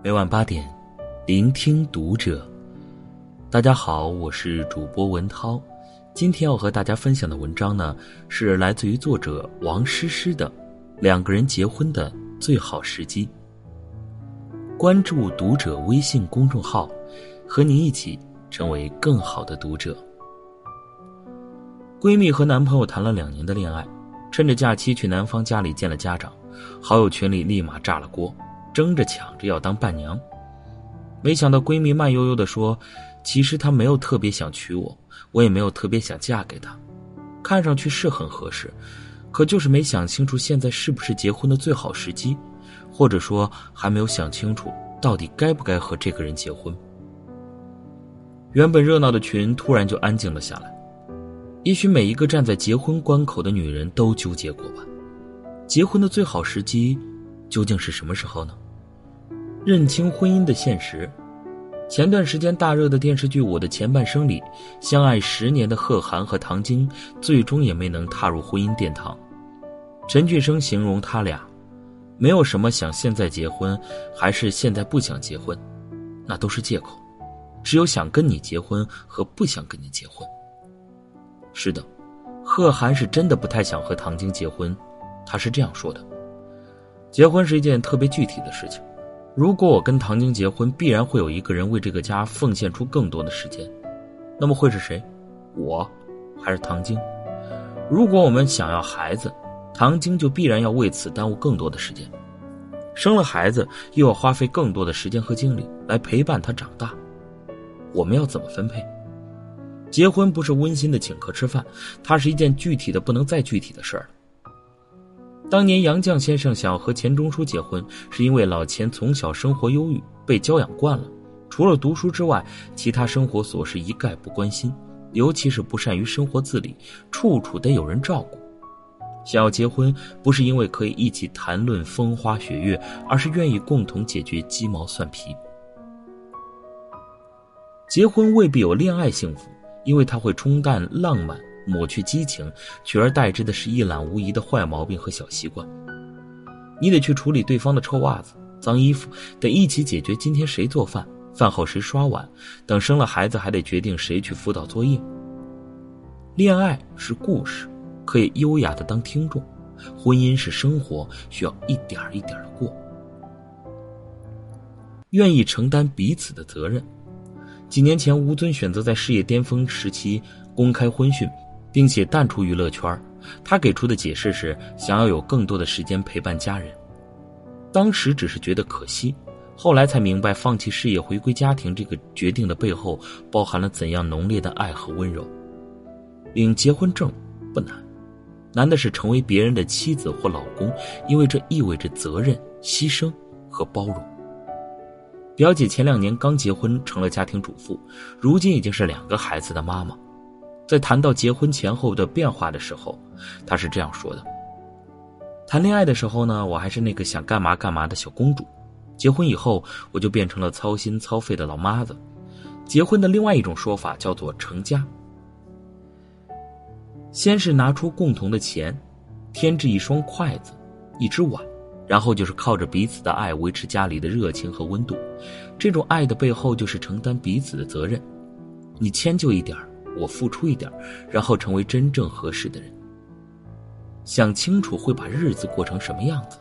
每晚八点，聆听读者。大家好，我是主播文涛。今天要和大家分享的文章呢，是来自于作者王诗诗的《两个人结婚的最好时机》。关注读者微信公众号，和您一起成为更好的读者。闺蜜和男朋友谈了两年的恋爱，趁着假期去男方家里见了家长，好友群里立马炸了锅。争着抢着要当伴娘，没想到闺蜜慢悠悠的说：“其实她没有特别想娶我，我也没有特别想嫁给他，看上去是很合适，可就是没想清楚现在是不是结婚的最好时机，或者说还没有想清楚到底该不该和这个人结婚。”原本热闹的群突然就安静了下来。也许每一个站在结婚关口的女人都纠结过吧，结婚的最好时机究竟是什么时候呢？认清婚姻的现实。前段时间大热的电视剧《我的前半生》里，相爱十年的贺涵和唐晶，最终也没能踏入婚姻殿堂。陈俊生形容他俩，没有什么想现在结婚，还是现在不想结婚，那都是借口。只有想跟你结婚和不想跟你结婚。是的，贺涵是真的不太想和唐晶结婚，他是这样说的：“结婚是一件特别具体的事情。”如果我跟唐晶结婚，必然会有一个人为这个家奉献出更多的时间，那么会是谁？我，还是唐晶？如果我们想要孩子，唐晶就必然要为此耽误更多的时间。生了孩子，又要花费更多的时间和精力来陪伴他长大。我们要怎么分配？结婚不是温馨的请客吃饭，它是一件具体的不能再具体的事儿了。当年杨绛先生想和钱钟书结婚，是因为老钱从小生活忧郁，被教养惯了，除了读书之外，其他生活琐事一概不关心，尤其是不善于生活自理，处处得有人照顾。想要结婚，不是因为可以一起谈论风花雪月，而是愿意共同解决鸡毛蒜皮。结婚未必有恋爱幸福，因为它会冲淡浪漫。抹去激情，取而代之的是一览无遗的坏毛病和小习惯。你得去处理对方的臭袜子、脏衣服，得一起解决今天谁做饭、饭后谁刷碗。等生了孩子，还得决定谁去辅导作业。恋爱是故事，可以优雅的当听众；婚姻是生活，需要一点一点的过。愿意承担彼此的责任。几年前，吴尊选择在事业巅峰时期公开婚讯。并且淡出娱乐圈，他给出的解释是想要有更多的时间陪伴家人。当时只是觉得可惜，后来才明白放弃事业回归家庭这个决定的背后包含了怎样浓烈的爱和温柔。领结婚证不难，难的是成为别人的妻子或老公，因为这意味着责任、牺牲和包容。表姐前两年刚结婚，成了家庭主妇，如今已经是两个孩子的妈妈。在谈到结婚前后的变化的时候，他是这样说的：“谈恋爱的时候呢，我还是那个想干嘛干嘛的小公主；结婚以后，我就变成了操心操肺的老妈子。结婚的另外一种说法叫做成家。先是拿出共同的钱，添置一双筷子，一只碗，然后就是靠着彼此的爱维持家里的热情和温度。这种爱的背后就是承担彼此的责任，你迁就一点儿。”我付出一点，然后成为真正合适的人。想清楚会把日子过成什么样子。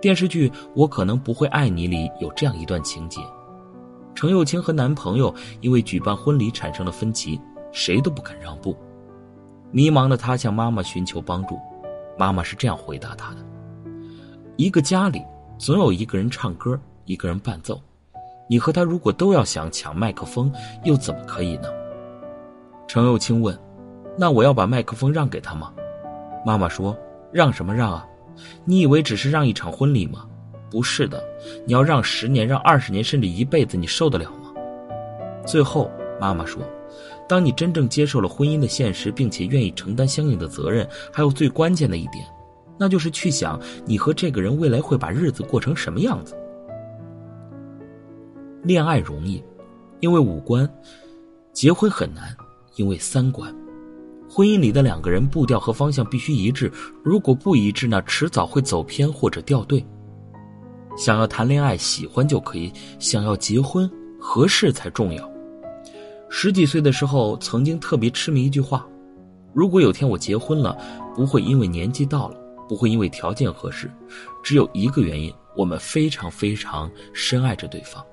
电视剧《我可能不会爱你》里有这样一段情节：程又青和男朋友因为举办婚礼产生了分歧，谁都不肯让步。迷茫的他向妈妈寻求帮助，妈妈是这样回答他的：“一个家里总有一个人唱歌，一个人伴奏。你和他如果都要想抢麦克风，又怎么可以呢？”程又青问：“那我要把麦克风让给他吗？”妈妈说：“让什么让啊？你以为只是让一场婚礼吗？不是的，你要让十年、让二十年，甚至一辈子，你受得了吗？”最后，妈妈说：“当你真正接受了婚姻的现实，并且愿意承担相应的责任，还有最关键的一点，那就是去想你和这个人未来会把日子过成什么样子。恋爱容易，因为五官；结婚很难。”因为三观，婚姻里的两个人步调和方向必须一致，如果不一致，那迟早会走偏或者掉队。想要谈恋爱，喜欢就可以；想要结婚，合适才重要。十几岁的时候，曾经特别痴迷一句话：如果有天我结婚了，不会因为年纪到了，不会因为条件合适，只有一个原因，我们非常非常深爱着对方。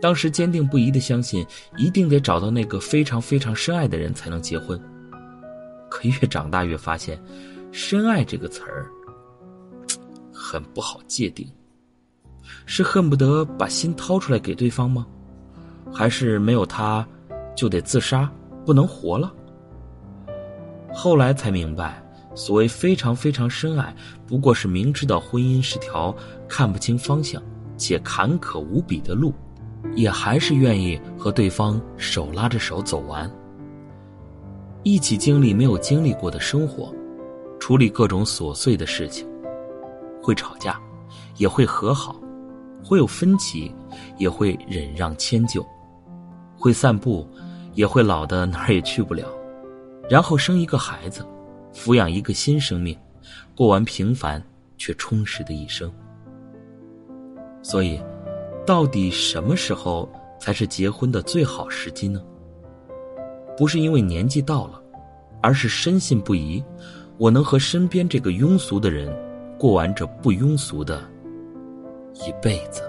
当时坚定不移的相信，一定得找到那个非常非常深爱的人才能结婚。可越长大越发现，“深爱”这个词儿很不好界定。是恨不得把心掏出来给对方吗？还是没有他就得自杀，不能活了？后来才明白，所谓非常非常深爱，不过是明知道婚姻是条看不清方向且坎坷无比的路，也还是愿意和对方手拉着手走完。一起经历没有经历过的生活，处理各种琐碎的事情，会吵架，也会和好，会有分歧，也会忍让迁就，会散步，也会老的哪儿也去不了，然后生一个孩子，抚养一个新生命，过完平凡却充实的一生。所以，到底什么时候才是结婚的最好时机呢？不是因为年纪到了，而是深信不疑，我能和身边这个庸俗的人过完这不庸俗的一辈子。